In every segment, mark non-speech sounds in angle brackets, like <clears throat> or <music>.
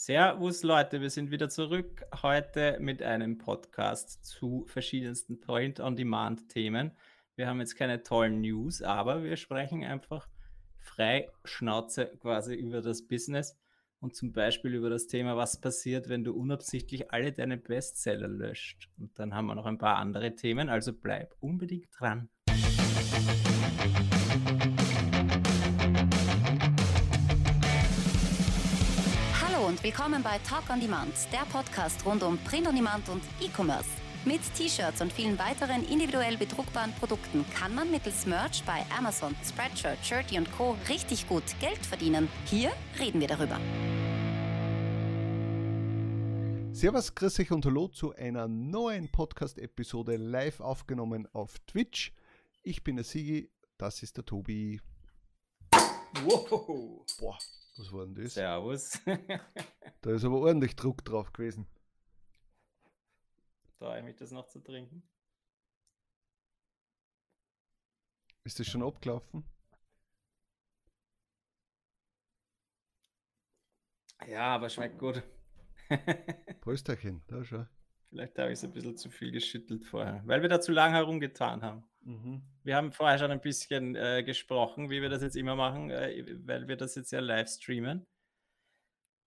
Servus Leute, wir sind wieder zurück heute mit einem Podcast zu verschiedensten Print-on-Demand-Themen. Wir haben jetzt keine tollen News, aber wir sprechen einfach frei Schnauze quasi über das Business und zum Beispiel über das Thema, was passiert, wenn du unabsichtlich alle deine Bestseller löscht. Und dann haben wir noch ein paar andere Themen, also bleib unbedingt dran. Willkommen bei Talk on Demand, der Podcast rund um Print on Demand und E-Commerce. Mit T-Shirts und vielen weiteren individuell bedruckbaren Produkten kann man mittels Merch bei Amazon, Spreadshirt, Shirty und Co. richtig gut Geld verdienen. Hier reden wir darüber. Servus, grüß euch und hallo zu einer neuen Podcast-Episode live aufgenommen auf Twitch. Ich bin der Sigi, das ist der Tobi. Wow. Boah, was war denn das? Servus. <laughs> da ist aber ordentlich Druck drauf gewesen. Traue ich mich das noch zu trinken? Ist das schon abgelaufen? Ja, aber schmeckt gut. Prösterchen, da schau. Vielleicht habe ich es ein bisschen zu viel geschüttelt vorher, weil wir da zu lange herumgetan haben. Mhm. Wir haben vorher schon ein bisschen äh, gesprochen, wie wir das jetzt immer machen, äh, weil wir das jetzt ja live streamen.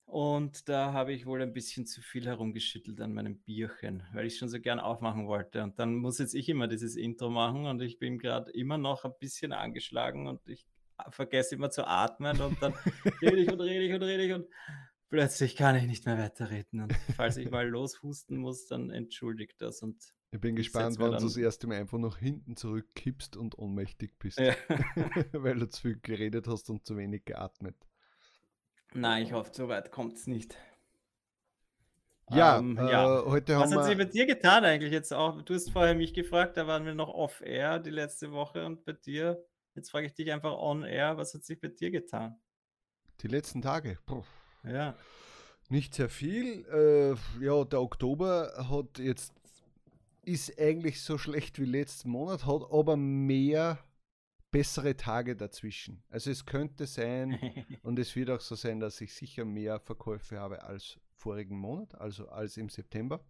Und da habe ich wohl ein bisschen zu viel herumgeschüttelt an meinem Bierchen, weil ich schon so gern aufmachen wollte. Und dann muss jetzt ich immer dieses Intro machen und ich bin gerade immer noch ein bisschen angeschlagen und ich vergesse immer zu atmen und dann <laughs> rede ich und rede ich und rede ich und plötzlich kann ich nicht mehr weiterreden. Und falls ich mal loshusten muss, dann entschuldigt das. Und ich bin gespannt, wann du das erste Mal einfach nach hinten zurückkippst und ohnmächtig bist. Ja. <laughs> Weil du zu viel geredet hast und zu wenig geatmet. Nein, ich hoffe, so weit kommt es nicht. Ja, ähm, äh, ja. heute Was hat sich bei dir getan eigentlich jetzt auch? Du hast vorher mich gefragt, da waren wir noch off-air die letzte Woche und bei dir, jetzt frage ich dich einfach on-air, was hat sich bei dir getan? Die letzten Tage? Puh. Ja. Nicht sehr viel. Äh, ja, der Oktober hat jetzt ist eigentlich so schlecht wie letzten Monat, hat aber mehr bessere Tage dazwischen. Also es könnte sein <laughs> und es wird auch so sein, dass ich sicher mehr Verkäufe habe als vorigen Monat, also als im September.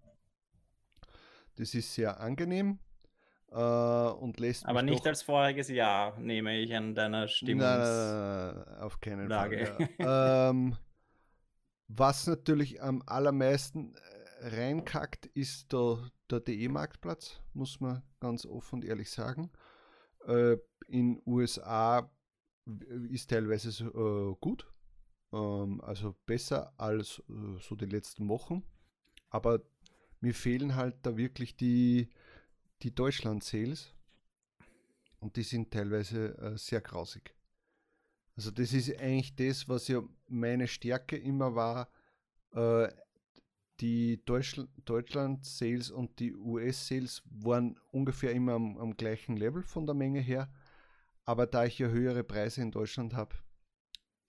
Das ist sehr angenehm äh, und lässt Aber nicht als voriges Jahr, nehme ich an deiner Stimmung. auf keinen. Fall. Ja. <laughs> ähm, was natürlich am allermeisten äh, reinkackt, ist der, der DE-Marktplatz, muss man ganz offen und ehrlich sagen. Äh, in USA ist teilweise äh, gut, ähm, also besser als äh, so die letzten Wochen. Aber mir fehlen halt da wirklich die, die Deutschland-Sales und die sind teilweise äh, sehr grausig. Also das ist eigentlich das, was ja meine Stärke immer war. Äh, die Deutschland-Sales und die US-Sales waren ungefähr immer am, am, gleichen Level von der Menge her. Aber da ich ja höhere Preise in Deutschland habe,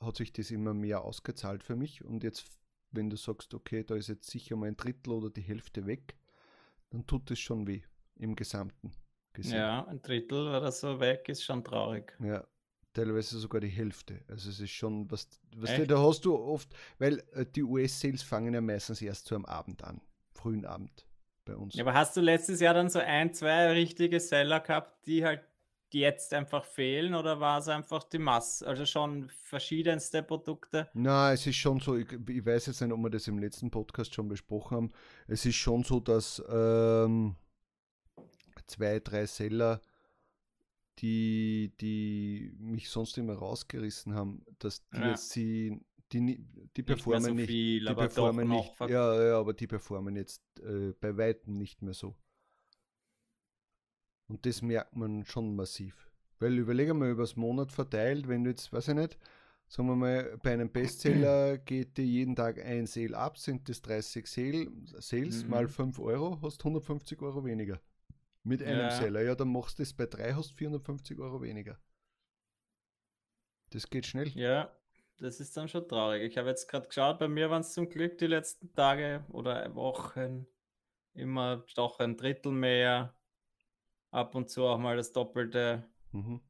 hat sich das immer mehr ausgezahlt für mich. Und jetzt, wenn du sagst, okay, da ist jetzt sicher mal ein Drittel oder die Hälfte weg, dann tut es schon weh im Gesamten. Gesehen. Ja, ein Drittel oder so weg ist schon traurig. Ja, teilweise sogar die Hälfte. Also es ist schon was, was du, da hast du oft, weil äh, die US-Sales fangen ja meistens erst so am Abend an, frühen Abend bei uns. Ja, aber hast du letztes Jahr dann so ein, zwei richtige Seller gehabt, die halt jetzt einfach fehlen oder war es einfach die Masse? Also schon verschiedenste Produkte? Na, es ist schon so, ich, ich, weiß jetzt nicht, ob wir das im letzten Podcast schon besprochen haben. Es ist schon so, dass ähm, zwei, drei Seller die, die mich sonst immer rausgerissen haben, dass die ja. jetzt sie, die, die performen nicht, so viel, die performen nicht, ja, ja, aber die performen jetzt äh, bei weitem nicht mehr so. Und das merkt man schon massiv. Weil überlege mal übers Monat verteilt, wenn du jetzt, weiß ich nicht, sagen wir mal, bei einem Bestseller <clears throat> geht dir jeden Tag ein Sale ab, sind das 30 Sale, Sales mhm. mal 5 Euro, hast 150 Euro weniger. Mit einem ja. Seller. Ja, dann machst du es bei drei, hast 450 Euro weniger. Das geht schnell. Ja, das ist dann schon traurig. Ich habe jetzt gerade geschaut, bei mir waren es zum Glück die letzten Tage oder Wochen immer doch ein Drittel mehr. Ab und zu auch mal das Doppelte. Mhm.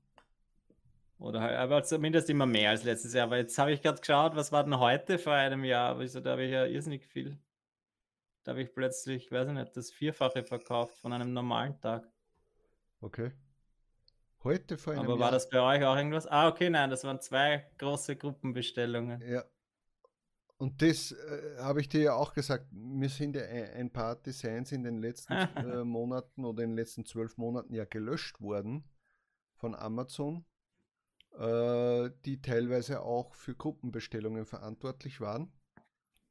Oder halt, aber zumindest immer mehr als letztes Jahr. Aber jetzt habe ich gerade geschaut, was war denn heute vor einem Jahr? Also, da habe ich ja irrsinnig viel. Da habe ich plötzlich, weiß ich nicht, das Vierfache verkauft von einem normalen Tag. Okay. Heute vor einem Aber war Jahr. das bei euch auch irgendwas? Ah, okay, nein, das waren zwei große Gruppenbestellungen. Ja. Und das äh, habe ich dir ja auch gesagt. Mir sind ja ein paar Designs in den letzten <laughs> äh, Monaten oder in den letzten zwölf Monaten ja gelöscht worden von Amazon, äh, die teilweise auch für Gruppenbestellungen verantwortlich waren.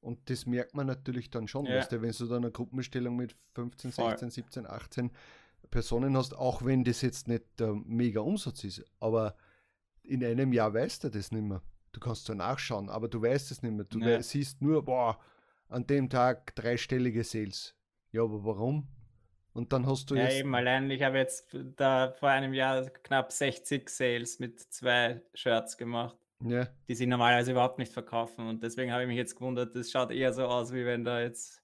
Und das merkt man natürlich dann schon, ja. weißt du, wenn du dann eine Gruppenbestellung mit 15, 16, Voll. 17, 18 Personen hast, auch wenn das jetzt nicht der mega Umsatz ist, aber in einem Jahr weißt du das nicht mehr. Du kannst zwar nachschauen, aber du weißt es nicht mehr. Du ja. siehst nur, boah, an dem Tag dreistellige Sales. Ja, aber warum? Und dann hast du ja, jetzt. Ja, eben, allein ich habe jetzt da vor einem Jahr knapp 60 Sales mit zwei Shirts gemacht. Ja. Die sie normalerweise überhaupt nicht verkaufen. Und deswegen habe ich mich jetzt gewundert, das schaut eher so aus, wie wenn da jetzt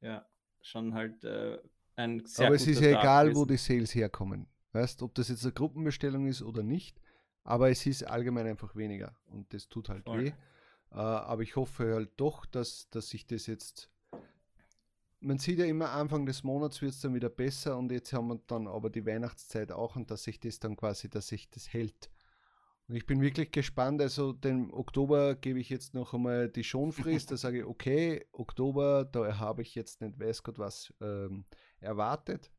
ja schon halt äh, ein sehr Aber es ist ja Tag egal, ist. wo die Sales herkommen. Weißt ob das jetzt eine Gruppenbestellung ist oder nicht. Aber es ist allgemein einfach weniger. Und das tut halt Voll. weh. Äh, aber ich hoffe halt doch, dass, dass sich das jetzt man sieht ja immer, Anfang des Monats wird es dann wieder besser und jetzt haben wir dann aber die Weihnachtszeit auch und dass sich das dann quasi, dass sich das hält. Ich bin wirklich gespannt. Also den Oktober gebe ich jetzt noch einmal die Schonfrist. Da sage ich, okay, Oktober, da habe ich jetzt nicht weiß Gott was ähm, erwartet.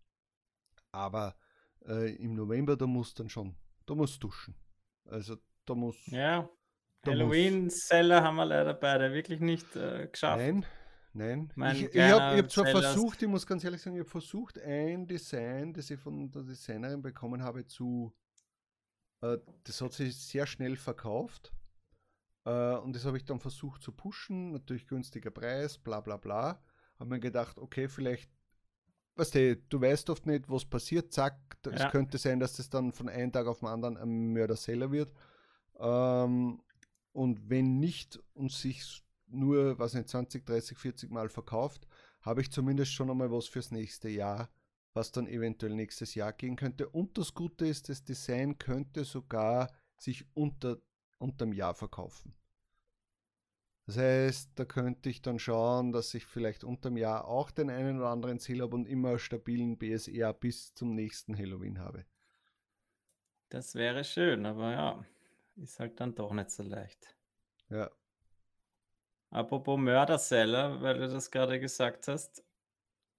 Aber äh, im November, da muss dann schon, da muss duschen. Also da muss. Ja, Halloween-Seller haben wir leider beide wirklich nicht äh, geschafft. Nein, nein. Mein ich ich habe hab zwar versucht, ich muss ganz ehrlich sagen, ich habe versucht, ein Design, das ich von der Designerin bekommen habe, zu das hat sich sehr schnell verkauft. Äh, und das habe ich dann versucht zu pushen. Natürlich günstiger Preis, bla bla bla. Habe mir gedacht, okay, vielleicht, weißt du, du weißt oft nicht, was passiert. Zack, es ja. könnte sein, dass das dann von einem Tag auf den anderen ein Mörderseller wird. Ähm, und wenn nicht und sich nur, was nicht, 20, 30, 40 Mal verkauft, habe ich zumindest schon einmal was fürs nächste Jahr was dann eventuell nächstes Jahr gehen könnte. Und das Gute ist, das Design könnte sogar sich unter unterm Jahr verkaufen. Das heißt, da könnte ich dann schauen, dass ich vielleicht unterm Jahr auch den einen oder anderen Ziel habe und immer stabilen BSR bis zum nächsten Halloween habe. Das wäre schön, aber ja, ist halt dann doch nicht so leicht. Ja. Apropos Mörderseller, weil du das gerade gesagt hast,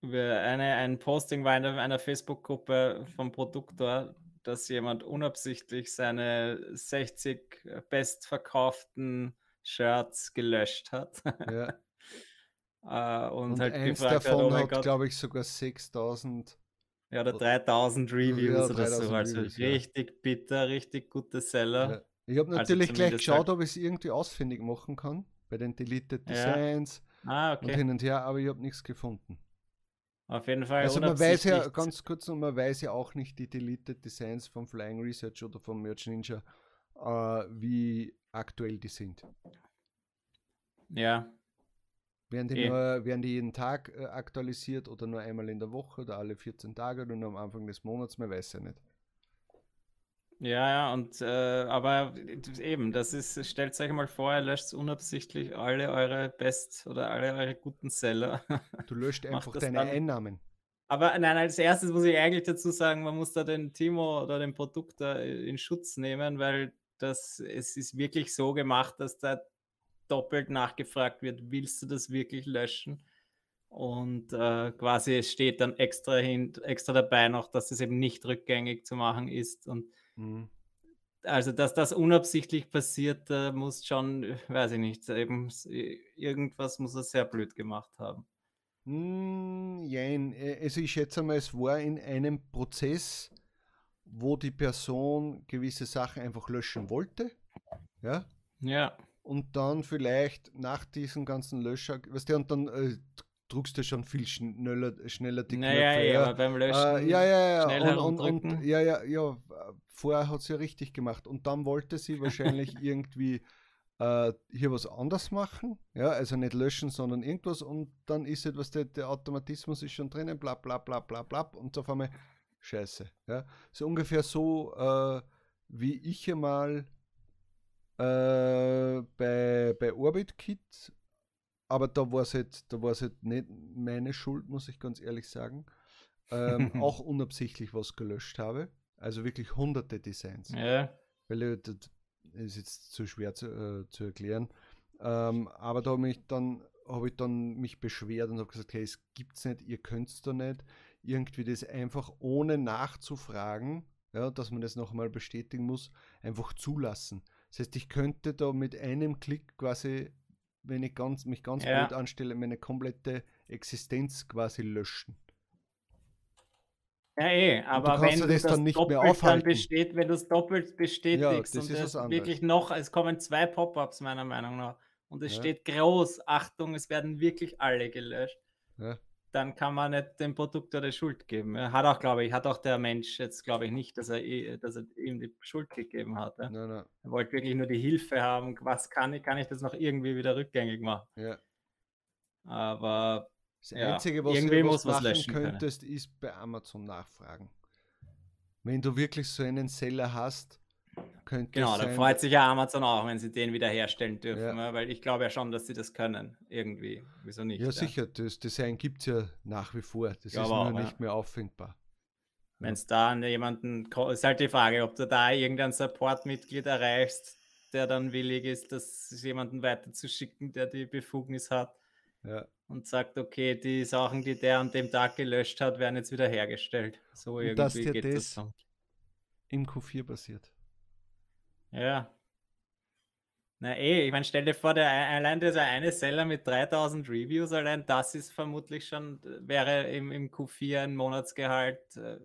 eine, ein Posting war in einer Facebook-Gruppe vom Produktor, dass jemand unabsichtlich seine 60 bestverkauften Shirts gelöscht hat. Ja. uh, <laughs> und, und halt eins gefragt davon hat, oh hat glaube ich, sogar 6000 ja, oder 3000 Reviews ja, oder so. Also Reviews, richtig ja. bitter, richtig gute Seller. Ja. Ich habe also natürlich also gleich geschaut, ob ich es irgendwie ausfindig machen kann bei den Deleted Designs ah, okay. und hin und her, aber ich habe nichts gefunden. Auf jeden Fall. Also man weiß ja, ganz kurz noch, man weiß ja auch nicht die Deleted Designs von Flying Research oder von Merch Ninja, äh, wie aktuell die sind. Ja. Werden die, e. nur, werden die jeden Tag äh, aktualisiert oder nur einmal in der Woche oder alle 14 Tage oder nur am Anfang des Monats? Man weiß ja nicht. Ja, ja, und äh, aber eben, das ist, stellt euch mal vor, ihr löscht unabsichtlich alle eure Best- oder alle eure guten Seller. <laughs> Du löscht einfach deine dann. Einnahmen. Aber nein, als erstes muss ich eigentlich dazu sagen, man muss da den Timo oder den Produkt da in Schutz nehmen, weil das, es ist wirklich so gemacht, dass da doppelt nachgefragt wird, willst du das wirklich löschen? Und äh, quasi es steht dann extra, hin, extra dabei noch, dass es eben nicht rückgängig zu machen ist. Und Mhm. Also, dass das unabsichtlich passiert, äh, muss schon, weiß ich nicht, eben irgendwas muss er sehr blöd gemacht haben. Hm, jein, äh, also ich schätze mal, es war in einem Prozess, wo die Person gewisse Sachen einfach löschen wollte. Ja. Ja. Und dann vielleicht nach diesem ganzen Löscher, weißt du, und dann äh, druckst du schon viel schneller, schneller die naja, Knöpfe. Ja, ja, beim Löschen. Äh, ja, ja, ja. Und, und, und, ja, ja, ja. Vorher hat sie ja richtig gemacht. Und dann wollte sie wahrscheinlich <laughs> irgendwie äh, hier was anders machen. Ja, also nicht löschen, sondern irgendwas. Und dann ist etwas, der, der Automatismus ist schon drinnen, bla, bla, bla, bla, bla. Und auf einmal, scheiße. Ja, so ungefähr so. Äh, wie ich einmal äh, bei, bei OrbitKit, aber da war es halt, da war es halt nicht meine Schuld, muss ich ganz ehrlich sagen, ähm, <laughs> auch unabsichtlich was gelöscht habe. Also wirklich hunderte Designs. Ja. Weil das ist jetzt zu schwer zu, äh, zu erklären. Ähm, aber da habe ich dann habe ich dann mich beschwert und habe gesagt, hey, es gibt's nicht, ihr könnt es da nicht. Irgendwie das einfach ohne nachzufragen, ja, dass man das nochmal bestätigen muss, einfach zulassen. Das heißt, ich könnte da mit einem Klick quasi, wenn ich ganz, mich ganz ja. blöd anstelle, meine komplette Existenz quasi löschen. Ja, eh, aber wenn du das, das dann nicht doppelt mehr aufhalten. Besteht, wenn du es doppelt bestätigst ja, und es wirklich noch, es kommen zwei Pop-ups meiner Meinung nach und es ja. steht groß, Achtung, es werden wirklich alle gelöscht. Ja dann kann man nicht dem Produktor die Schuld geben. Hat auch, glaube ich, hat auch der Mensch jetzt, glaube ich, nicht, dass er, dass er ihm die Schuld gegeben hat. Ja? Nein, nein. Er wollte wirklich nur die Hilfe haben. Was kann ich? Kann ich das noch irgendwie wieder rückgängig machen? Ja. Aber das ja, Einzige, was irgendwie du was machen könntest, können. ist bei Amazon nachfragen. Wenn du wirklich so einen Seller hast, könnte genau, da freut sich ja Amazon auch, wenn sie den wieder herstellen dürfen, ja. Ne? weil ich glaube ja schon, dass sie das können, irgendwie. Wieso nicht? Ja, ja. sicher, das Design gibt es ja nach wie vor. Das ist nur nicht mehr auffindbar. Wenn es da an jemanden, ist halt die Frage, ob du da irgendein Support-Mitglied erreichst, der dann willig ist, das jemanden weiterzuschicken, der die Befugnis hat. Ja. Und sagt, okay, die Sachen, die der an dem Tag gelöscht hat, werden jetzt wieder hergestellt. So irgendwie dass dir geht das, das im Q4 passiert. Ja. Na eh, ich meine, stell dir vor, der, allein dieser eine Seller mit 3000 Reviews, allein das ist vermutlich schon, wäre im, im Q4 ein Monatsgehalt äh,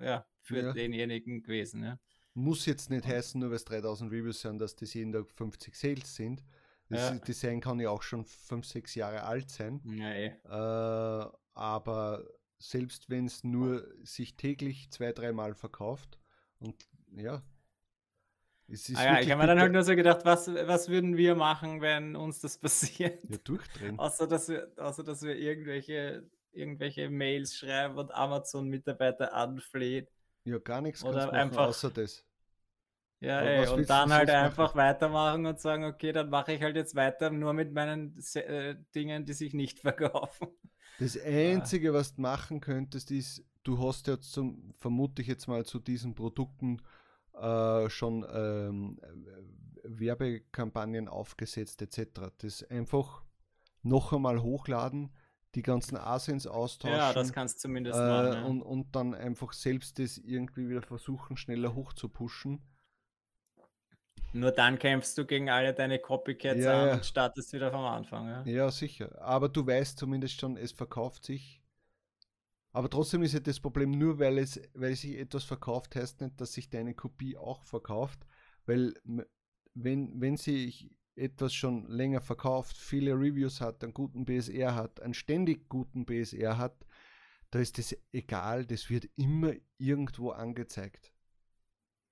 ja, für ja. denjenigen gewesen. Ja. Muss jetzt nicht heißen, nur weil es 3000 Reviews sind, dass das jeden Tag 50 Sales sind. Das ja. Design kann ja auch schon 5, 6 Jahre alt sein. Ja, eh. äh, aber selbst wenn es nur sich täglich zwei, dreimal verkauft und ja, ah ja, ich habe mir dann halt nur so gedacht, was, was würden wir machen, wenn uns das <laughs> passiert? Ja, durchdrehen. außer, dass wir, außer dass wir irgendwelche, irgendwelche Mails schreiben und Amazon-Mitarbeiter anfleht. Ja, gar nichts Oder einfach, außer das. Ja, ey, und dann halt einfach machen? weitermachen und sagen, okay, dann mache ich halt jetzt weiter nur mit meinen äh, Dingen, die sich nicht <laughs> verkaufen. Das Einzige, ja. was du machen könntest, ist, du hast ja zum, vermute ich jetzt mal zu diesen Produkten äh, schon ähm, Werbekampagnen aufgesetzt etc. Das einfach noch einmal hochladen, die ganzen Asins austauschen. Ja, das kannst du zumindest äh, machen. Ja. Und, und dann einfach selbst das irgendwie wieder versuchen, schneller hochzupushen. Nur dann kämpfst du gegen alle deine Copycats ja, an und startest wieder vom Anfang. Ja? ja, sicher. Aber du weißt zumindest schon, es verkauft sich aber trotzdem ist ja das Problem, nur weil es, weil sich etwas verkauft, heißt nicht, dass sich deine Kopie auch verkauft. Weil wenn, wenn sich etwas schon länger verkauft, viele Reviews hat, einen guten BSR hat, einen ständig guten BSR hat, da ist das egal, das wird immer irgendwo angezeigt.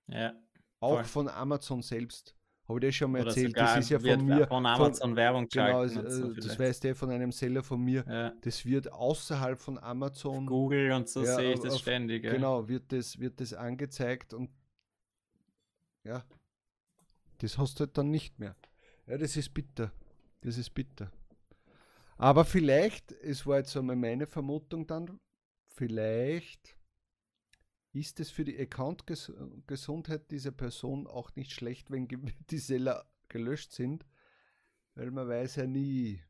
Ja. Auch voll. von Amazon selbst. Habe ich das schon mal Oder erzählt? Das ist ja von mir. Von Amazon von, Werbung Genau, so äh, das weißt du von einem Seller von mir. Ja. Das wird außerhalb von Amazon. Google und so ja, sehe ich das auf, ständig. Ja. Genau, wird das, wird das angezeigt und ja, das hast du halt dann nicht mehr. Ja, das ist bitter. Das ist bitter. Aber vielleicht, es war jetzt einmal meine Vermutung dann, vielleicht ist es für die Account-Gesundheit dieser Person auch nicht schlecht, wenn <laughs> die Seller gelöscht sind? Weil man weiß ja nie.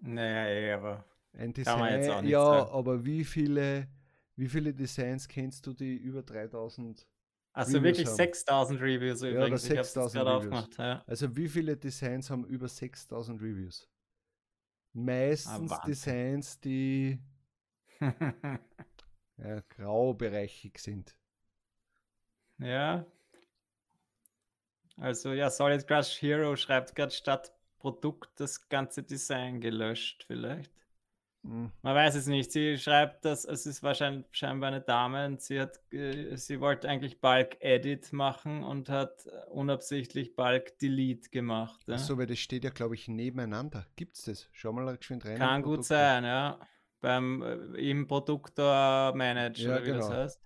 Naja, eh, aber ein Design, ja, sagen. aber wie viele, wie viele Designs kennst du, die über 3000 also Reviews wirklich 6000 Reviews übrigens. Ja, oder 6000 Reviews. Ja. Also wie viele Designs haben über 6000 Reviews? Meistens ah, Designs, die <laughs> ja, graubereichig sind. Ja. Also ja, Solid Crush Hero schreibt gerade statt Produkt das ganze Design gelöscht, vielleicht. Hm. Man weiß es nicht. Sie schreibt, dass es ist wahrscheinlich scheinbar eine Dame und sie hat, äh, sie wollte eigentlich Bulk Edit machen und hat unabsichtlich Bulk Delete gemacht. Ja? Achso, weil das steht ja, glaube ich, nebeneinander. Gibt es das? Schau mal geschwind rein. Kann gut sein, ja beim äh, im Produktor Manager, ja, wie genau. das heißt.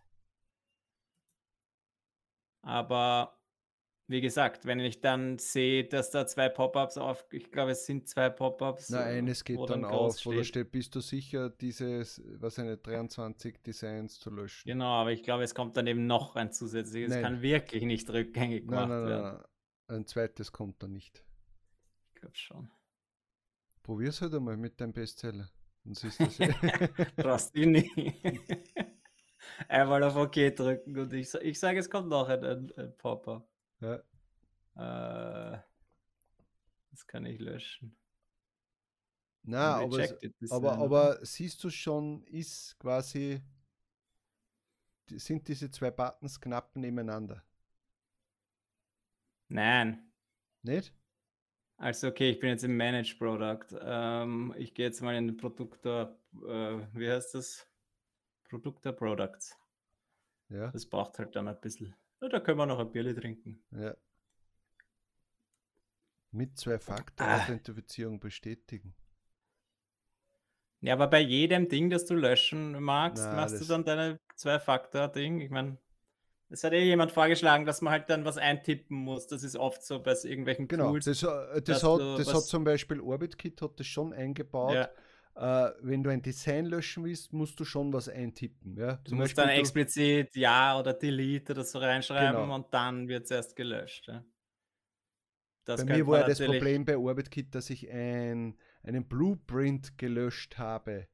Aber wie gesagt, wenn ich dann sehe, dass da zwei Pop-ups auf, ich glaube, es sind zwei Pop-ups. Na, eines geht dann, dann auf, wo da steht, bist du sicher, dieses, was eine 23 Designs zu löschen? Genau, aber ich glaube, es kommt dann eben noch ein zusätzliches. Es kann wirklich nicht rückgängig gemacht nein, nein, werden. Nein, ein zweites kommt da nicht. Ich glaube schon. Probier's halt einmal mit deinem Bestseller. Dann siehst du Brauchst du nicht. <laughs> Einmal auf OK drücken und ich, ich sage, es kommt noch ein, ein, ein Pop-up. Ja. Äh, das kann ich löschen. Na, aber, es, aber, aber siehst du schon, ist quasi, sind diese zwei Buttons knapp nebeneinander? Nein. Nicht? Also okay, ich bin jetzt im Manage Product. Ähm, ich gehe jetzt mal in den Produktor, äh, wie heißt das? Produktor Products. Ja. Das braucht halt dann ein bisschen. Ja, da können wir noch ein Bierle trinken. Ja. Mit Zwei-Faktor-Authentifizierung ah. bestätigen. Ja, aber bei jedem Ding, das du löschen magst, Na, machst du dann deine Zwei-Faktor-Ding. Ich meine, es hat eh jemand vorgeschlagen, dass man halt dann was eintippen muss. Das ist oft so bei irgendwelchen genau, Tools. Das, äh, das, hat, das hat zum Beispiel OrbitKit hat das schon eingebaut. Ja. Uh, wenn du ein Design löschen willst, musst du schon was eintippen. Ja? Du musst Beispiel, dann explizit Ja oder Delete oder so reinschreiben genau. und dann wird es erst gelöscht. Ja? bei mir war das Problem bei OrbitKit, dass ich ein, einen Blueprint gelöscht habe.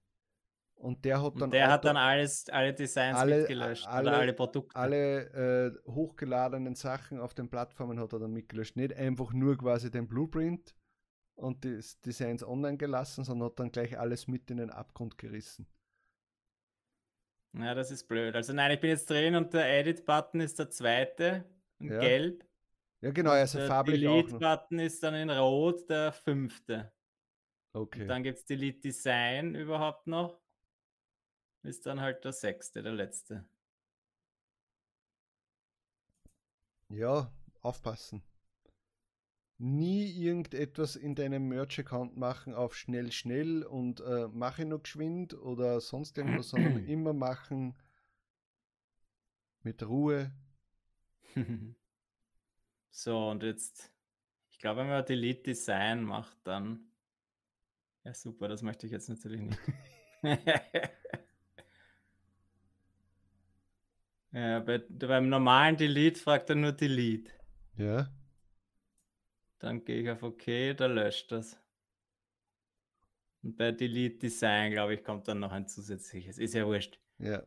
Und der hat dann, und der hat dann alles, alle Designs alle, mitgelöscht alle, alle Produkte. Alle äh, hochgeladenen Sachen auf den Plattformen hat er dann mitgelöscht. Nicht einfach nur quasi den Blueprint und die Designs online gelassen, sondern hat dann gleich alles mit in den Abgrund gerissen. Ja, das ist blöd. Also nein, ich bin jetzt drin und der Edit-Button ist der zweite in ja. gelb. Ja, genau, ist der farblich Delete-Button ist dann in rot der fünfte. Okay. Und dann gibt es Delete Design überhaupt noch ist dann halt der sechste, der letzte. Ja, aufpassen. Nie irgendetwas in deinem Merch-Account machen auf schnell, schnell und äh, mache nur geschwind oder sonst irgendwas, sondern <clears throat> immer machen mit Ruhe. <laughs> so, und jetzt, ich glaube, wenn man Delete Design macht, dann. Ja, super, das möchte ich jetzt natürlich nicht. <laughs> <laughs> Ja, bei, beim normalen Delete fragt er nur Delete. Ja. Dann gehe ich auf OK, da löscht das. Und bei Delete Design, glaube ich, kommt dann noch ein zusätzliches. Ist ja wurscht. Ja.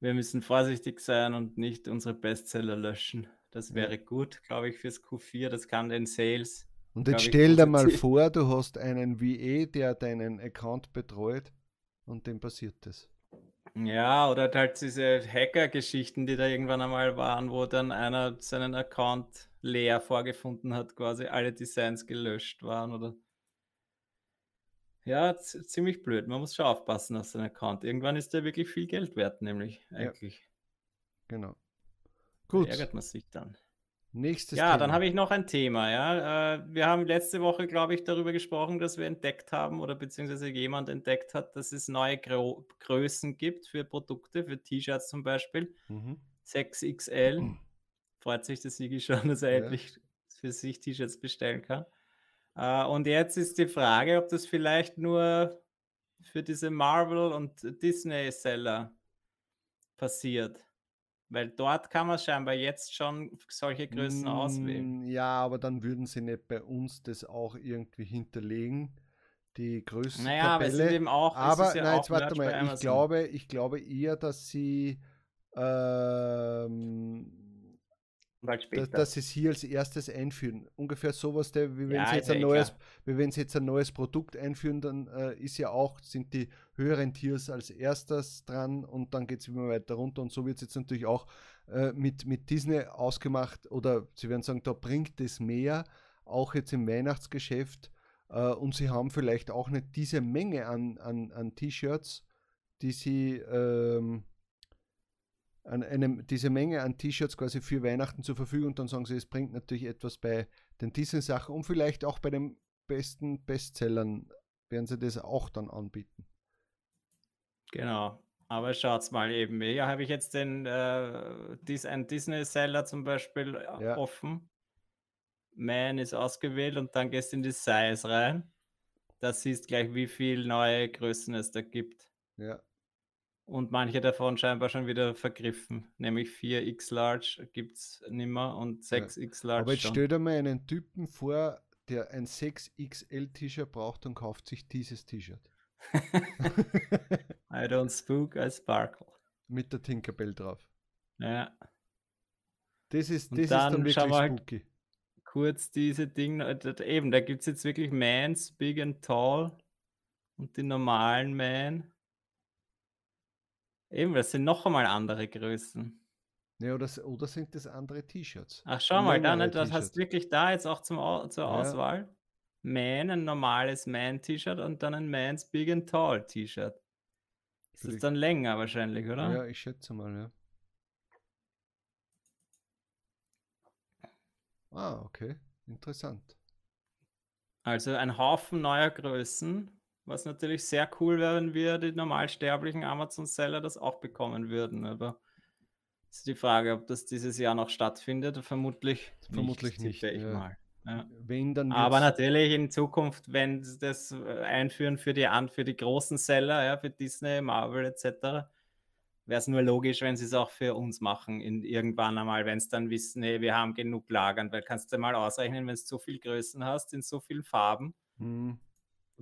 Wir müssen vorsichtig sein und nicht unsere Bestseller löschen. Das wäre ja. gut, glaube ich, fürs Q4. Das kann den Sales. Und jetzt stell dir mal vor, du hast einen VE, der deinen Account betreut und dem passiert das. Ja, oder halt diese Hacker-Geschichten, die da irgendwann einmal waren, wo dann einer seinen Account leer vorgefunden hat, quasi alle Designs gelöscht waren oder. Ja, ziemlich blöd. Man muss schon aufpassen auf seinen Account. Irgendwann ist der wirklich viel Geld wert, nämlich eigentlich. Ja, genau. Gut. Da ärgert man sich dann. Nächstes ja, Thema. dann habe ich noch ein Thema. Ja. Äh, wir haben letzte Woche, glaube ich, darüber gesprochen, dass wir entdeckt haben oder beziehungsweise jemand entdeckt hat, dass es neue Gro Größen gibt für Produkte, für T-Shirts zum Beispiel. Mhm. 6XL. Mhm. Freut sich der Sigi schon, dass er ja. endlich für sich T-Shirts bestellen kann. Äh, und jetzt ist die Frage, ob das vielleicht nur für diese Marvel- und Disney-Seller passiert. Weil dort kann man scheinbar jetzt schon solche Größen mm, auswählen. Ja, aber dann würden sie nicht bei uns das auch irgendwie hinterlegen. Die Größen. Naja, aber es ist eben auch. Aber ja nein, jetzt warte mal, ich glaube, ich glaube eher, dass sie ähm, dass, dass sie es hier als erstes einführen. Ungefähr sowas, der, wie wenn ja, sie jetzt ein neues, wie wenn sie jetzt ein neues Produkt einführen, dann äh, ist ja auch, sind die höheren Tiers als erstes dran und dann geht es immer weiter runter. Und so wird es jetzt natürlich auch äh, mit, mit Disney ausgemacht oder sie werden sagen, da bringt es mehr, auch jetzt im Weihnachtsgeschäft. Äh, und sie haben vielleicht auch nicht diese Menge an, an, an T-Shirts, die sie ähm, an einem, diese Menge an T-Shirts quasi für Weihnachten zur Verfügung. Und dann sagen sie, es bringt natürlich etwas bei den Disney-Sachen und vielleicht auch bei den besten Bestsellern werden sie das auch dann anbieten. Genau. Aber schaut's mal eben. Hier habe ich jetzt den äh, Dis Disney-Seller zum Beispiel äh, ja. offen. Man ist ausgewählt und dann gehst du in die Size rein. Da siehst gleich, wie viele neue Größen es da gibt. Ja. Und manche davon scheinbar schon wieder vergriffen. Nämlich 4X Large gibt es nimmer und 6X Large. Aber jetzt stell dir mal einen Typen vor, der ein 6XL T-Shirt braucht und kauft sich dieses T-Shirt. <laughs> I don't spook, I sparkle. Mit der Tinkerbell drauf. Ja. Das ist, das ist dann, dann wirklich halt spooky. kurz diese Dinge, eben, da gibt es jetzt wirklich Mans, Big and Tall und die normalen Man. Eben, das sind noch einmal andere Größen. Ja, oder, oder sind das andere T-Shirts? Ach, schau mal, da, ne, das hast du wirklich da jetzt auch zum, zur ja. Auswahl. Man, ein normales Man-T-Shirt und dann ein Man's Big and Tall T-Shirt. Das ist dann länger wahrscheinlich, oder? Ja, ich schätze mal, ja. Ah, okay. Interessant. Also ein Haufen neuer Größen was natürlich sehr cool wäre, wenn wir die normalsterblichen Amazon-Seller das auch bekommen würden. Aber ist die Frage, ob das dieses Jahr noch stattfindet. Vermutlich, Vermutlich nicht. nicht ich ja. mal. Ja. Wenn, dann Aber natürlich in Zukunft, wenn sie das äh, einführen für die, für die großen Seller, ja, für Disney, Marvel etc., wäre es nur logisch, wenn sie es auch für uns machen, in, irgendwann einmal, wenn es dann wissen, hey, wir haben genug Lagern, weil kannst du mal ausrechnen, wenn du so viele Größen hast, in so vielen Farben, mhm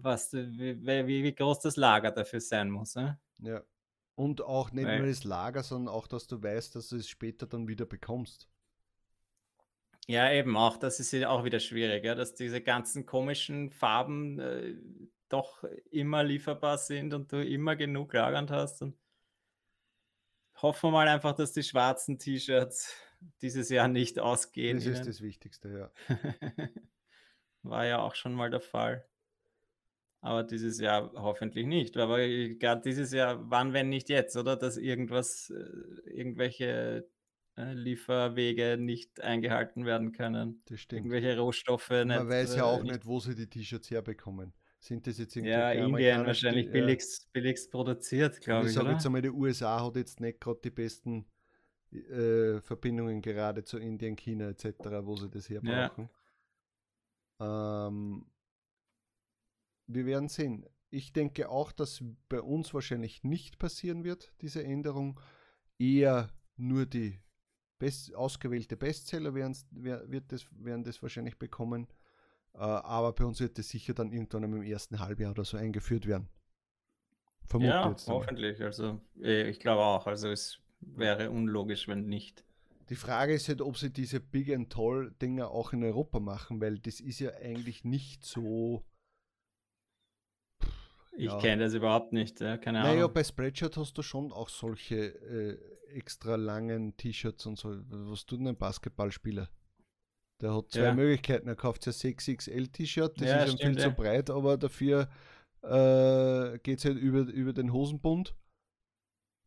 was, wie, wie, wie groß das Lager dafür sein muss. Ne? Ja. Und auch nicht Weil, nur das Lager, sondern auch, dass du weißt, dass du es später dann wieder bekommst. Ja, eben auch, das ist ja auch wieder schwierig, ja, dass diese ganzen komischen Farben äh, doch immer lieferbar sind und du immer genug lagernd hast. Und hoffen wir mal einfach, dass die schwarzen T-Shirts dieses Jahr nicht ausgehen. Das ist das Wichtigste, ja. <laughs> War ja auch schon mal der Fall. Aber dieses Jahr hoffentlich nicht. Aber gerade dieses Jahr, wann, wenn nicht jetzt, oder? Dass irgendwas, äh, irgendwelche äh, Lieferwege nicht eingehalten werden können. Das stimmt. Irgendwelche Rohstoffe. Man nicht, weiß ja äh, auch nicht, wo sie die T-Shirts herbekommen. Sind das jetzt irgendwie Ja, Indien wahrscheinlich billigst, ja. billigst produziert, glaube ich. Ich sage jetzt einmal, die USA hat jetzt nicht gerade die besten äh, Verbindungen gerade zu Indien, China etc., wo sie das her brauchen. Ja. Ähm, wir werden sehen. Ich denke auch, dass bei uns wahrscheinlich nicht passieren wird, diese Änderung. Eher nur die best, ausgewählte Bestseller werden, wird das, werden das wahrscheinlich bekommen. Äh, aber bei uns wird das sicher dann irgendwann im ersten Halbjahr oder so eingeführt werden. Vermute ja, hoffentlich. Also eh, ich glaube auch. Also es wäre unlogisch, wenn nicht. Die Frage ist halt, ob sie diese Big and Tall Dinger auch in Europa machen, weil das ist ja eigentlich nicht so ich ja. kenne das überhaupt nicht, ja, keine Ahnung. Naja, bei Spreadshirt hast du schon auch solche äh, extra langen T-Shirts und so. Was tut denn ein Basketballspieler? Der hat zwei ja. Möglichkeiten. Er kauft ja 6XL T-Shirt, das ja, ist schon viel zu breit, aber dafür äh, geht es halt über, über den Hosenbund.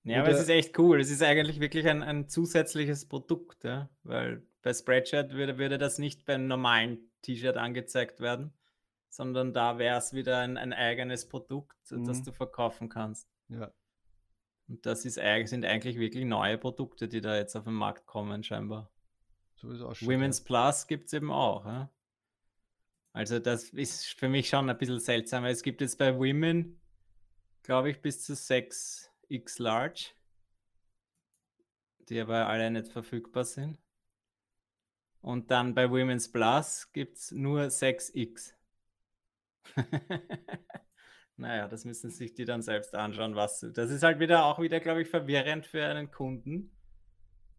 Ja, Oder aber es ist echt cool. Es ist eigentlich wirklich ein, ein zusätzliches Produkt, ja? weil bei Spreadshirt würde, würde das nicht beim normalen T-Shirt angezeigt werden sondern da wäre es wieder ein, ein, eigenes Produkt, mhm. das du verkaufen kannst. Ja. Und das ist, sind eigentlich wirklich neue Produkte, die da jetzt auf den Markt kommen, scheinbar. So ist auch schon, Women's ja. Plus gibt es eben auch. Ja? Also das ist für mich schon ein bisschen seltsam, weil es gibt jetzt bei Women, glaube ich, bis zu 6X Large, die aber alle nicht verfügbar sind. Und dann bei Women's Plus gibt es nur 6X. <laughs> naja, das müssen sich die dann selbst anschauen, was. Das ist halt wieder auch wieder, glaube ich, verwirrend für einen Kunden.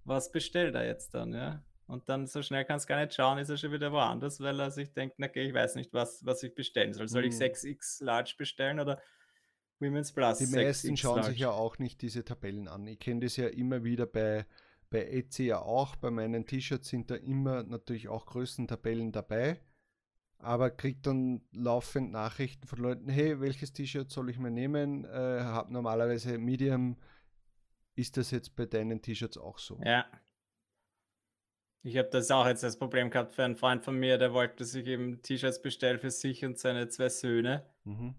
Was bestellt er jetzt dann, ja? Und dann so schnell kannst du gar nicht schauen, ist er schon wieder woanders, weil er sich denkt, okay, ich weiß nicht, was, was ich bestellen soll. Soll ich 6x hm. Large bestellen oder Women's Plus? Die meisten schauen large? sich ja auch nicht diese Tabellen an. Ich kenne das ja immer wieder bei, bei Etsy ja auch. Bei meinen T-Shirts sind da immer natürlich auch Größentabellen dabei aber kriegt dann laufend Nachrichten von Leuten, hey, welches T-Shirt soll ich mir nehmen? Äh, hab normalerweise Medium. Ist das jetzt bei deinen T-Shirts auch so? Ja. Ich habe das auch jetzt als Problem gehabt für einen Freund von mir, der wollte sich eben T-Shirts bestellen für sich und seine zwei Söhne. Mhm.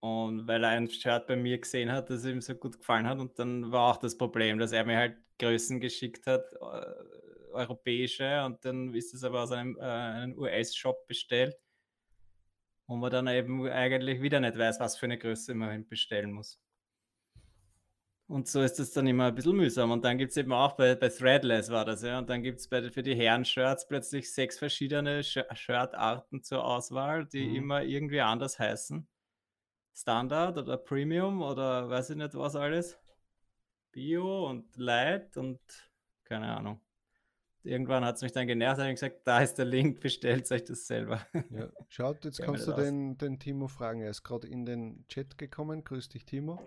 Und weil er ein Shirt bei mir gesehen hat, das ihm so gut gefallen hat. Und dann war auch das Problem, dass er mir halt Größen geschickt hat, äh, europäische. Und dann ist es aber aus einem, äh, einem US-Shop bestellt. Und man dann eben eigentlich wieder nicht weiß, was für eine Größe man bestellen muss. Und so ist es dann immer ein bisschen mühsam. Und dann gibt es eben auch bei, bei Threadless war das, ja. Und dann gibt es für die Herren-Shirts plötzlich sechs verschiedene Shirt-Arten zur Auswahl, die mhm. immer irgendwie anders heißen. Standard oder Premium oder weiß ich nicht was alles. Bio und Light und keine Ahnung. Irgendwann hat es mich dann genervt, habe ich gesagt, da ist der Link, bestellt euch das selber. Ja, schaut, jetzt <laughs> kannst du den, den Timo fragen. Er ist gerade in den Chat gekommen. Grüß dich, Timo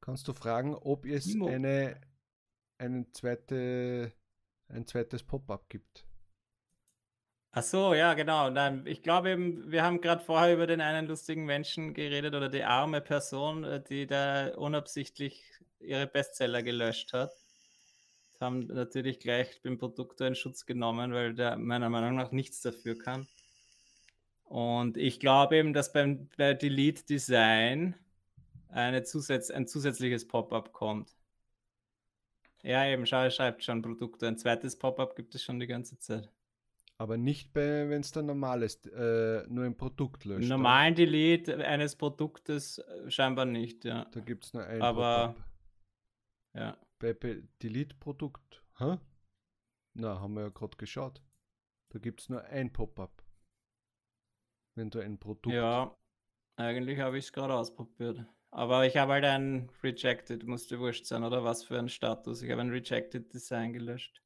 kannst du fragen, ob es eine, eine zweite, ein zweites Pop-up gibt. Ach so, ja, genau. Nein, ich glaube eben, wir haben gerade vorher über den einen lustigen Menschen geredet oder die arme Person, äh, die da unabsichtlich ihre Bestseller gelöscht hat. Haben natürlich gleich beim Produkt in Schutz genommen, weil der meiner Meinung nach nichts dafür kann. Und ich glaube eben, dass beim bei Delete Design eine Zusatz, ein zusätzliches Pop-up kommt. Ja, eben, schau, er schreibt schon Produkte. Ein zweites Pop-up gibt es schon die ganze Zeit. Aber nicht wenn es dann normal ist, äh, nur ein Produkt löscht. Normalen Delete eines Produktes äh, scheinbar nicht, ja. Da gibt es nur ein Aber, ja. Bei, bei Delete-Produkt, hä? Na, haben wir ja gerade geschaut. Da gibt es nur ein Pop-up. Wenn du ein Produkt. Ja, eigentlich habe ich es gerade ausprobiert. Aber ich habe halt ein Rejected, musste wurscht sein, oder was für ein Status. Ich habe ein Rejected Design gelöscht.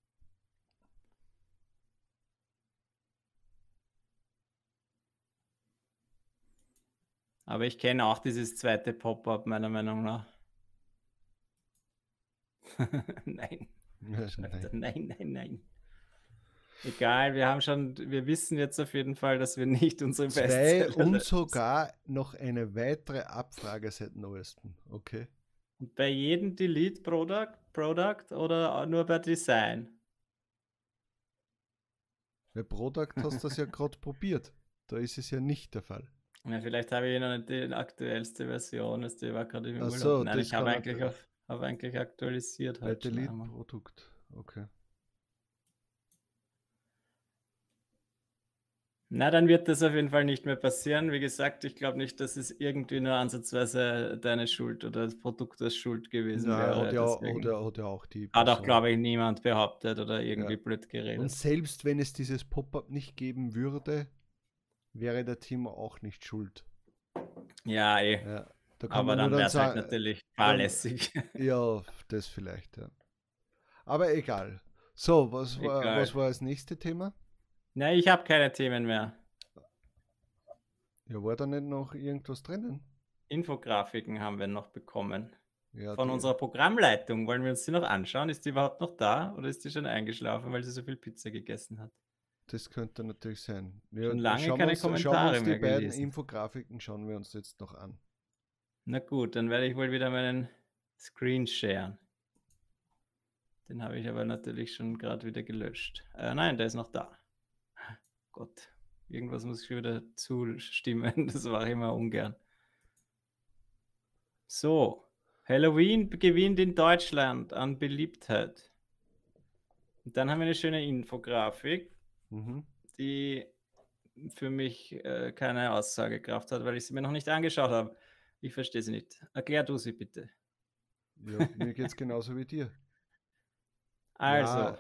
Aber ich kenne auch dieses zweite Pop-up meiner Meinung nach. <laughs> nein. nein. nein, nein, nein. Egal, wir haben schon, wir wissen jetzt auf jeden Fall, dass wir nicht unsere Zwei Bestseller und sogar noch eine weitere Abfrage seit neuestem. Okay. Und bei jedem Delete Product, Product oder nur bei Design? Bei Product hast du das ja <laughs> gerade probiert. Da ist es ja nicht der Fall. Ja, vielleicht habe ich noch nicht die aktuellste Version, das die war gerade im Urlaub. So, Nein, ich habe eigentlich, auf, hab eigentlich aktualisiert. Halt Delete Produkt, okay. Na, dann wird das auf jeden Fall nicht mehr passieren. Wie gesagt, ich glaube nicht, dass es irgendwie nur ansatzweise deine Schuld oder das Produkt als Schuld gewesen ja, wäre. Hat ja, oder, oder auch die. Person. Hat auch, glaube ich, niemand behauptet oder irgendwie ja. blöd geredet. Und selbst wenn es dieses Pop-up nicht geben würde, wäre der Team auch nicht schuld. Ja, eh. Ja, da Aber dann wäre es halt natürlich fahrlässig. <laughs> Ja, das vielleicht, ja. Aber egal. So, was, egal. War, was war das nächste Thema? Nein, ich habe keine Themen mehr. Ja, war da nicht noch irgendwas drinnen? Infografiken haben wir noch bekommen. Ja, Von die... unserer Programmleitung. Wollen wir uns die noch anschauen? Ist die überhaupt noch da oder ist die schon eingeschlafen, weil sie so viel Pizza gegessen hat? Das könnte natürlich sein. Ja, schon lange keine uns, Kommentare mehr. Die beiden gelesen. Infografiken schauen wir uns jetzt noch an. Na gut, dann werde ich wohl wieder meinen Screen sharen. Den habe ich aber natürlich schon gerade wieder gelöscht. Äh, nein, der ist noch da. Gott, irgendwas muss ich wieder zustimmen. <laughs> Das war immer ungern. So, Halloween gewinnt in Deutschland an Beliebtheit. Und dann haben wir eine schöne Infografik, mhm. die für mich äh, keine Aussagekraft hat, weil ich sie mir noch nicht angeschaut habe. Ich verstehe sie nicht. Erklär du sie bitte. Ja, mir <laughs> geht es genauso wie dir. Also, ja,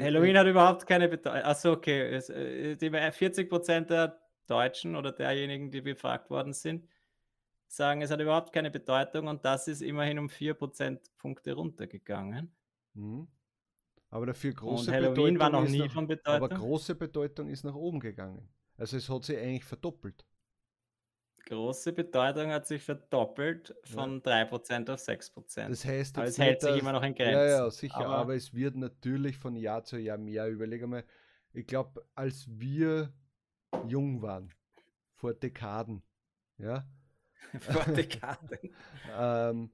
Halloween hat überhaupt keine Bedeutung. Achso, okay. Es, äh, die 40% der Deutschen oder derjenigen, die befragt worden sind, sagen, es hat überhaupt keine Bedeutung und das ist immerhin um 4 Prozentpunkte runtergegangen. Mhm. Aber dafür große und Halloween Bedeutung war noch nie nach, von Bedeutung. Aber große Bedeutung ist nach oben gegangen. Also es hat sich eigentlich verdoppelt große Bedeutung hat sich verdoppelt von ja. 3% auf 6%. Das heißt, aber es hält sich immer noch in Grenzen. Ja, ja, sicher, aber, aber, es wird natürlich von Jahr zu Jahr mehr. Überlege mal, ich glaube, als wir jung waren, vor Dekaden, ja. <laughs> vor Dekaden. <laughs> ähm,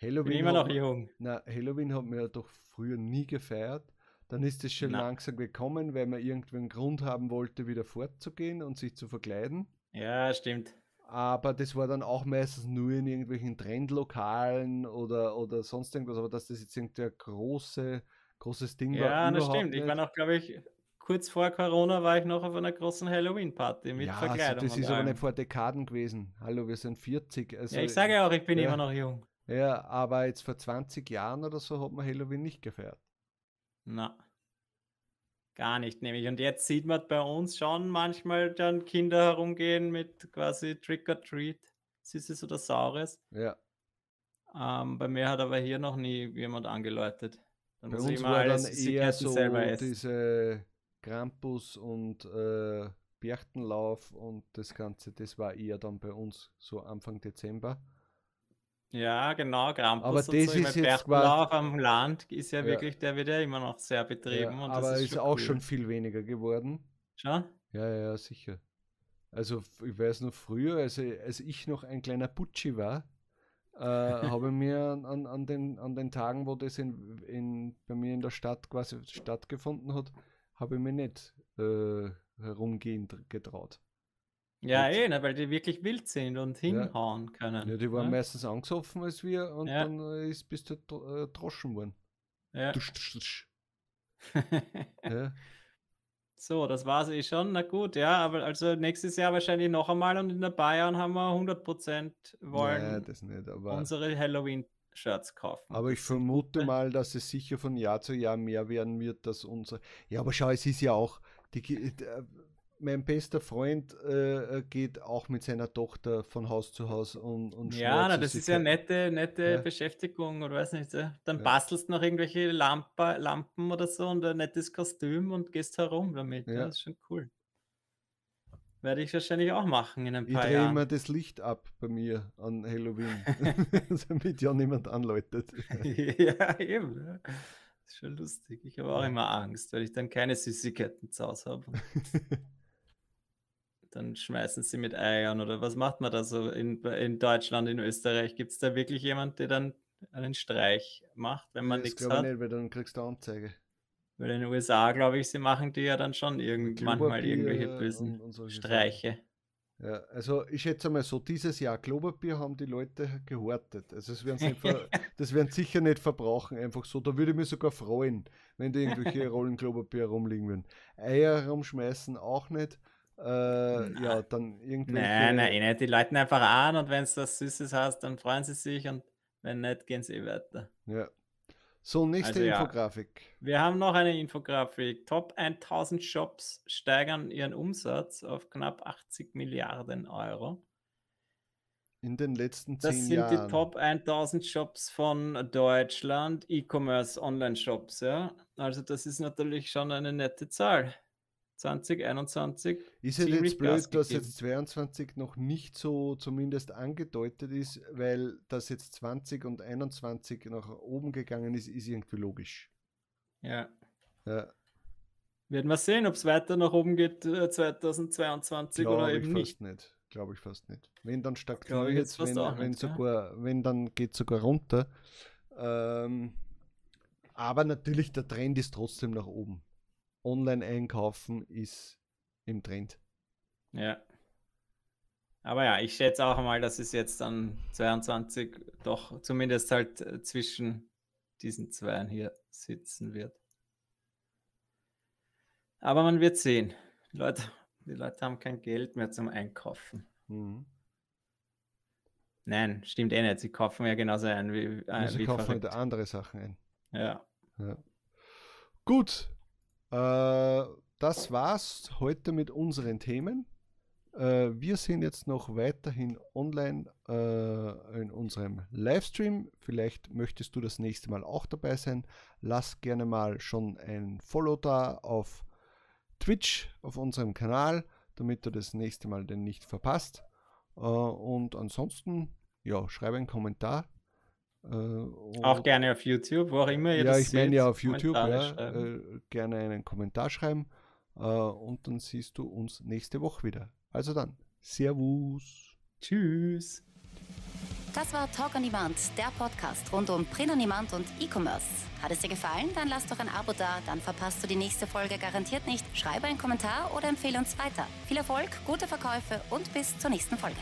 Halloween Bin immer noch hat, jung. Na, Halloween hat ja doch früher nie gefeiert. Dann ist es schon na. langsam gekommen, weil man irgendwie einen Grund haben wollte, wieder fortzugehen und sich zu verkleiden. Ja, stimmt. Aber das war dann auch meistens nur in irgendwelchen Trendlokalen oder, oder sonst irgendwas, aber dass das jetzt irgendwie ein große, großes Ding ja, war. Ja, das stimmt. Nicht. Ich war noch, glaube ich, kurz vor Corona war ich noch auf einer großen Halloween-Party mit ja, Verkleidung. Also das ist aber nicht vor Dekaden gewesen. Hallo, wir sind 40. Also, ja, ich sage ja auch, ich bin ja, immer noch jung. Ja, aber jetzt vor 20 Jahren oder so hat man Halloween nicht gefeiert. Na. Gar nicht, nämlich. Und jetzt sieht man bei uns schon manchmal dann Kinder herumgehen mit quasi Trick or Treat, Süßes oder Saures. Ja. Ähm, bei mir hat aber hier noch nie jemand angeläutet. Dann bei uns war dann eher so diese Krampus und äh, Berchtenlauf und das Ganze, das war eher dann bei uns so Anfang Dezember. Ja, genau, Krampus aber das so. ist jetzt Berchtlauf am Land ist ja, ja, wirklich, der wird ja immer noch sehr betrieben. Ja, aber ist, ist auch cool. schon viel weniger geworden. Schon? Ja, ja, sicher. Also ich weiß noch früher, also als ich noch ein kleiner Putschi war, äh, <laughs> habe ich mir an, an, den, an den Tagen, wo das in, in, bei mir in der Stadt quasi stattgefunden hat, habe ich mir nicht äh, herumgehen getraut. Ja, eh, ne, weil die wirklich wild sind und hinhauen ja. können. Ja, die waren. Ne? meistens angesoffen als wir und ja. dann äh, ist, bist du äh, droschen worden. Ja. Dusch, dusch, dusch. <laughs> ja. So, das war es eh schon. Na gut, ja, aber also nächstes Jahr wahrscheinlich noch einmal und in der Bayern haben wir 100% wollen ja, das nicht, unsere Halloween-Shirts kaufen. Aber ich vermute <laughs> mal, dass es sicher von Jahr zu Jahr mehr werden wird, dass unsere. Ja, aber schau, es ist ja auch. Die, äh, mein bester Freund äh, geht auch mit seiner Tochter von Haus zu Haus und, und Ja, na, das ist ja nette, nette ja. Beschäftigung oder weiß nicht. Dann ja. bastelst noch irgendwelche Lampe, Lampen oder so und ein nettes Kostüm und gehst herum damit. Ja. das ist schon cool. Werde ich wahrscheinlich auch machen in ein paar ich Jahren. Ich drehe immer das Licht ab bei mir an Halloween, <laughs> <laughs> damit ja niemand anläutet. ja, eben. Das ist schon lustig. Ich habe auch immer Angst, weil ich dann keine Süßigkeiten zu Hause habe. <laughs> dann schmeißen sie mit Eiern oder was macht man da so in, in Deutschland, in Österreich? Gibt es da wirklich jemand, der dann einen Streich macht, wenn man nichts hat? nicht, weil dann kriegst du Anzeige. Weil in den USA, glaube ich, sie machen die ja dann schon irgend, manchmal irgendwelche bösen und, und Streiche. Sachen. Ja, also ich schätze mal so, dieses Jahr Klopapier haben die Leute gehortet. Also das werden, sie <laughs> das werden sicher nicht verbrauchen, einfach so. Da würde ich mich sogar freuen, wenn da irgendwelche <laughs> Rollen Klopapier rumliegen würden. Eier rumschmeißen auch nicht. Äh, ja, dann irgendwie. Nein, nein, nicht. Die Leute einfach an und wenn es was Süßes hast, dann freuen sie sich und wenn nicht, gehen sie eh weiter. Ja. So, nächste also, Infografik. Ja. Wir haben noch eine Infografik. Top 1000 Shops steigern ihren Umsatz auf knapp 80 Milliarden Euro. In den letzten zehn Jahren. Das sind die Top 1000 Shops von Deutschland, E-Commerce, Online-Shops. Ja? Also das ist natürlich schon eine nette Zahl. 2021. Ist ja jetzt blöd, dass jetzt 22 noch nicht so zumindest angedeutet ist, weil das jetzt 20 und 21 nach oben gegangen ist, ist irgendwie logisch. Ja. ja. Werden wir sehen, ob es weiter nach oben geht 2022 Glaube oder eben nicht. nicht. Glaube ich fast nicht. Wenn dann stagniert jetzt, wenn, wenn, nicht, sogar, ja. wenn dann geht sogar runter. Ähm, aber natürlich, der Trend ist trotzdem nach oben. Online-Einkaufen ist im Trend. Ja. Aber ja, ich schätze auch mal, dass es jetzt dann 22 doch zumindest halt äh, zwischen diesen zwei hier sitzen wird. Aber man wird sehen. Die Leute, die Leute haben kein Geld mehr zum Einkaufen. Mhm. Nein, stimmt eh nicht. Sie kaufen ja genauso ein wie, äh, Sie wie kaufen halt andere Sachen ein. Ja. ja. Gut, äh, das war's heute mit unseren Themen. Äh, wir sind jetzt noch weiterhin online äh, in unserem Livestream. Vielleicht möchtest du das nächste Mal auch dabei sein. Lass gerne mal schon ein Follow da auf Twitch, auf unserem Kanal, damit du das nächste Mal denn nicht verpasst. Äh, und ansonsten, ja, schreibe einen Kommentar auch gerne auf YouTube, wo auch immer ihr ja, das ich meine ja auf YouTube, ja, äh, gerne einen Kommentar schreiben äh, und dann siehst du uns nächste Woche wieder. Also dann, Servus. Tschüss. Das war Talk on Demand, der Podcast rund um Print on Demand und E-Commerce. Hat es dir gefallen? Dann lass doch ein Abo da, dann verpasst du die nächste Folge garantiert nicht. Schreibe einen Kommentar oder empfehle uns weiter. Viel Erfolg, gute Verkäufe und bis zur nächsten Folge.